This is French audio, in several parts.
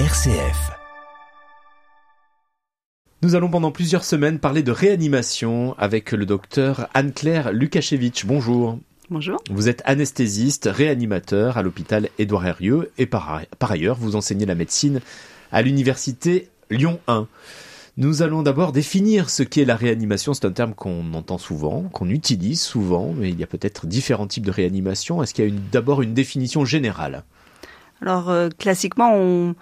RCF. Nous allons pendant plusieurs semaines parler de réanimation avec le docteur Anne-Claire Lukashevitch. Bonjour. Bonjour. Vous êtes anesthésiste, réanimateur à l'hôpital Édouard Herrieux et par, par ailleurs vous enseignez la médecine à l'université Lyon 1. Nous allons d'abord définir ce qu'est la réanimation. C'est un terme qu'on entend souvent, qu'on utilise souvent, mais il y a peut-être différents types de réanimation. Est-ce qu'il y a d'abord une définition générale? Alors, euh, classiquement, on,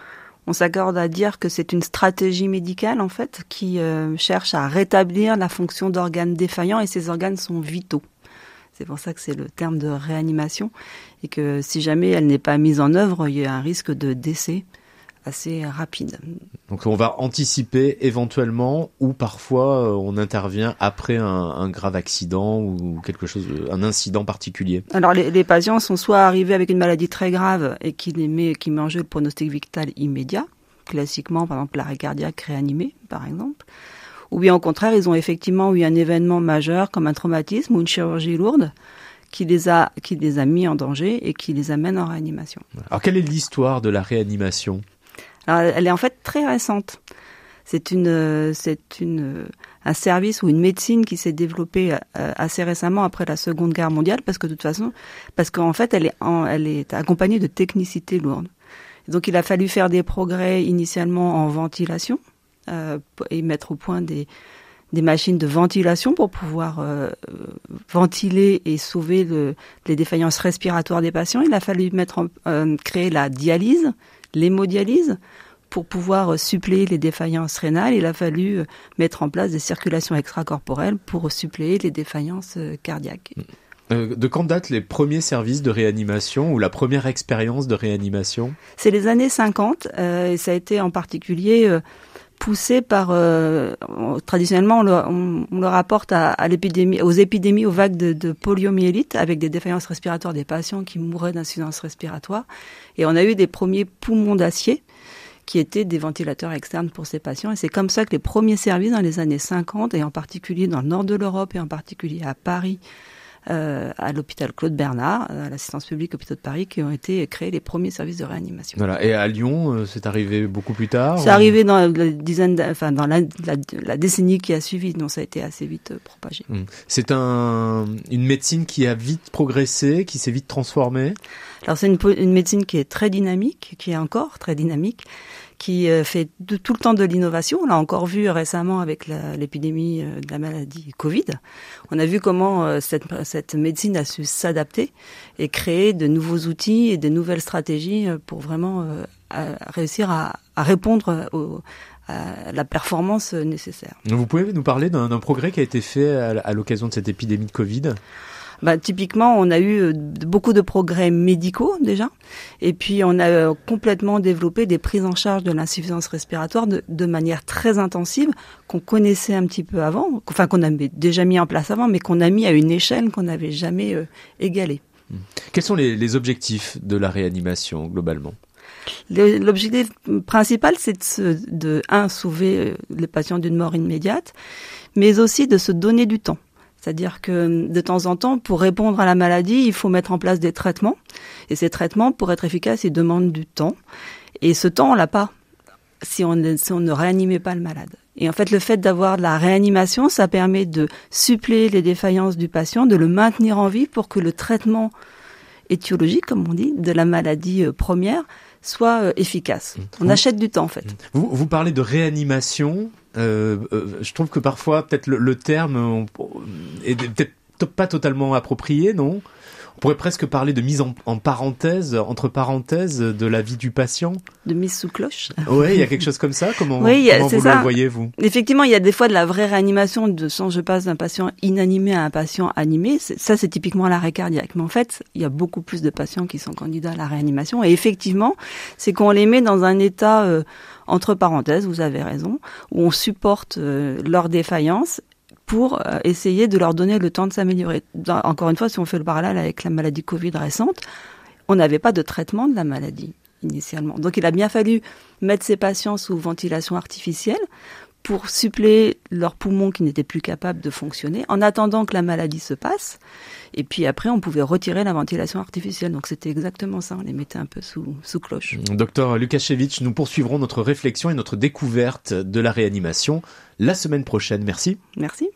on s'accorde à dire que c'est une stratégie médicale, en fait, qui euh, cherche à rétablir la fonction d'organes défaillants et ces organes sont vitaux. C'est pour ça que c'est le terme de réanimation et que si jamais elle n'est pas mise en œuvre, il y a un risque de décès assez rapide. Donc on va anticiper éventuellement ou parfois euh, on intervient après un, un, grave accident ou quelque chose, un incident particulier. Alors les, les, patients sont soit arrivés avec une maladie très grave et qui met, qui met en jeu le pronostic vital immédiat, classiquement par exemple l'arrêt cardiaque réanimé par exemple, ou bien au contraire ils ont effectivement eu un événement majeur comme un traumatisme ou une chirurgie lourde qui les a qui les a mis en danger et qui les amène en réanimation. Alors quelle est l'histoire de la réanimation? Alors, elle est en fait très récente. C'est une, c'est une, un service ou une médecine qui s'est développée euh, assez récemment après la Seconde Guerre mondiale, parce que de toute façon, parce qu'en fait, elle est, elle est accompagnée de technicité lourde. Donc, il a fallu faire des progrès initialement en ventilation euh, et mettre au point des, des machines de ventilation pour pouvoir euh, ventiler et sauver le, les défaillances respiratoires des patients. Il a fallu mettre en, euh, créer la dialyse, l'hémodialyse pour pouvoir suppléer les défaillances rénales, il a fallu euh, mettre en place des circulations extracorporelles pour suppléer les défaillances euh, cardiaques. Euh, de quand datent les premiers services de réanimation ou la première expérience de réanimation? C'est les années 50 euh, et ça a été en particulier euh, poussé par euh, traditionnellement on le, on, rapporte à, à l'épidémie aux épidémies aux vagues de, de poliomyélite avec des défaillances respiratoires des patients qui mouraient d'insuffisance respiratoire et on a eu des premiers poumons d'acier qui étaient des ventilateurs externes pour ces patients. Et c'est comme ça que les premiers services dans les années 50, et en particulier dans le nord de l'Europe, et en particulier à Paris, euh, à l'hôpital Claude Bernard, à l'assistance publique hôpital de Paris, qui ont été créés les premiers services de réanimation. Voilà. Et à Lyon, euh, c'est arrivé beaucoup plus tard C'est ou... arrivé dans la dizaine, enfin dans la, la, la, décennie qui a suivi, donc ça a été assez vite euh, propagé. Mmh. C'est un, une médecine qui a vite progressé, qui s'est vite transformée? Alors c'est une, une médecine qui est très dynamique, qui est encore très dynamique qui euh, fait tout le temps de l'innovation. On l'a encore vu récemment avec l'épidémie euh, de la maladie Covid. On a vu comment euh, cette, médecine a su s'adapter et créer de nouveaux outils et de nouvelles stratégies pour vraiment réussir à, répondre à la performance nécessaire. Vous pouvez nous parler d'un progrès qui a été fait à l'occasion de cette épidémie de Covid? Bah, typiquement, on a eu beaucoup de progrès médicaux déjà, et puis on a complètement développé des prises en charge de l'insuffisance respiratoire de, de, manière très intensive qu'on connaissait un petit peu avant, enfin qu'on avait déjà mis en place avant, mais qu'on a mis à une échelle qu'on n'avait jamais euh, égalée. Quels sont les, les objectifs de la réanimation globalement? L'objectif principal, c'est de, de, un, sauver les patients d'une mort immédiate, mais aussi de se donner du temps. C'est-à-dire que de temps en temps, pour répondre à la maladie, il faut mettre en place des traitements. Et ces traitements, pour être efficaces, ils demandent du temps. Et ce temps, on l'a pas si on, ne, si on ne réanimait pas le malade. Et en fait, le fait d'avoir de la réanimation, ça permet de suppléer les défaillances du patient, de le maintenir en vie pour que le traitement étiologique, comme on dit, de la maladie première soit efficace. On achète du temps, en fait. Vous, vous parlez de réanimation euh, euh, je trouve que parfois, peut-être le, le, terme on, est peut-être pas totalement approprié, non? On pourrait presque parler de mise en, en, parenthèse, entre parenthèses, de la vie du patient. De mise sous cloche. Oui, il y a quelque chose comme ça. Comment, oui, comment vous ça. le voyez vous? Effectivement, il y a des fois de la vraie réanimation, de sens je passe d'un patient inanimé à un patient animé. Ça, c'est typiquement l'arrêt cardiaque. Mais en fait, il y a beaucoup plus de patients qui sont candidats à la réanimation. Et effectivement, c'est qu'on les met dans un état euh, entre parenthèses, vous avez raison, où on supporte euh, leur défaillance pour euh, essayer de leur donner le temps de s'améliorer. Encore une fois, si on fait le parallèle avec la maladie Covid récente, on n'avait pas de traitement de la maladie initialement. Donc il a bien fallu mettre ces patients sous ventilation artificielle pour suppléer leurs poumons qui n'étaient plus capables de fonctionner, en attendant que la maladie se passe. Et puis après, on pouvait retirer la ventilation artificielle. Donc c'était exactement ça, on les mettait un peu sous, sous cloche. Docteur Lukashevitch, nous poursuivrons notre réflexion et notre découverte de la réanimation la semaine prochaine. Merci. Merci.